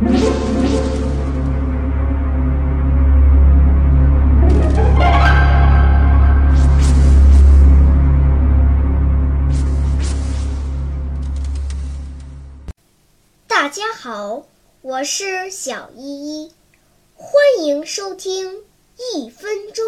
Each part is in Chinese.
大家好，我是小依依，欢迎收听一分钟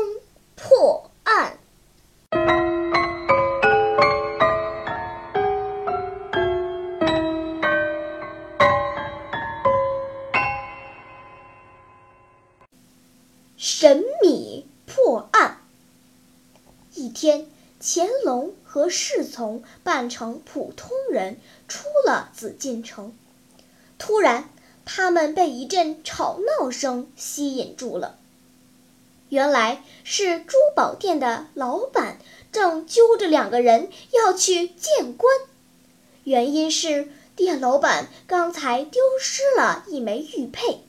天，乾隆和侍从扮成普通人出了紫禁城。突然，他们被一阵吵闹声吸引住了。原来是珠宝店的老板正揪着两个人要去见官，原因是店老板刚才丢失了一枚玉佩，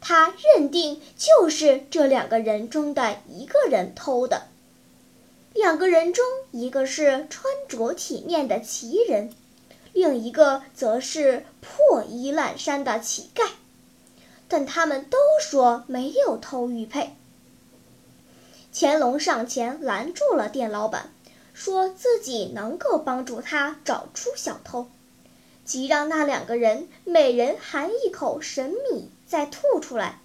他认定就是这两个人中的一个人偷的。两个人中，一个是穿着体面的奇人。另一个则是破衣烂衫的乞丐，但他们都说没有偷玉佩。乾隆上前拦住了店老板，说自己能够帮助他找出小偷，即让那两个人每人含一口神米，再吐出来，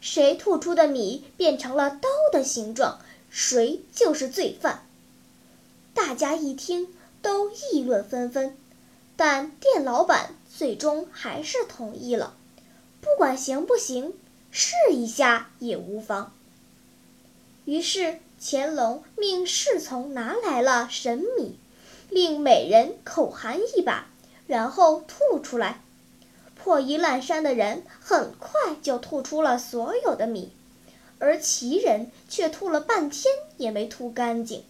谁吐出的米变成了刀的形状，谁就是罪犯。大家一听，都议论纷纷。但店老板最终还是同意了，不管行不行，试一下也无妨。于是乾隆命侍从拿来了神米，令每人口含一把，然后吐出来。破衣烂衫的人很快就吐出了所有的米，而奇人却吐了半天也没吐干净。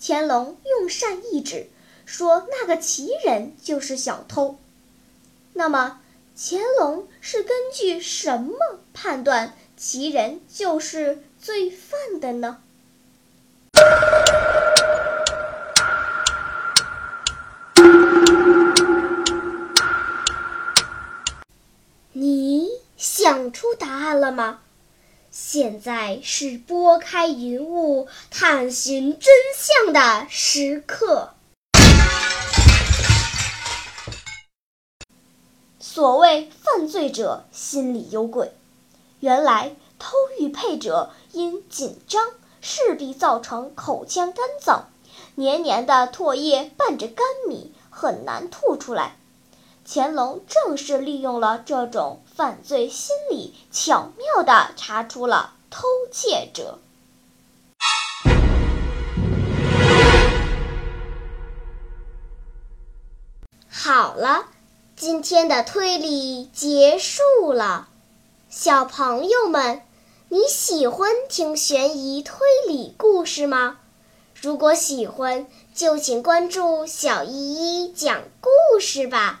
乾隆用膳一指。说那个奇人就是小偷，那么乾隆是根据什么判断奇人就是罪犯的呢？你想出答案了吗？现在是拨开云雾探寻真相的时刻。所谓犯罪者心里有鬼，原来偷玉佩者因紧张，势必造成口腔干燥，黏黏的唾液伴着干米，很难吐出来。乾隆正是利用了这种犯罪心理，巧妙地查出了偷窃者。好了。今天的推理结束了，小朋友们，你喜欢听悬疑推理故事吗？如果喜欢，就请关注小依依讲故事吧，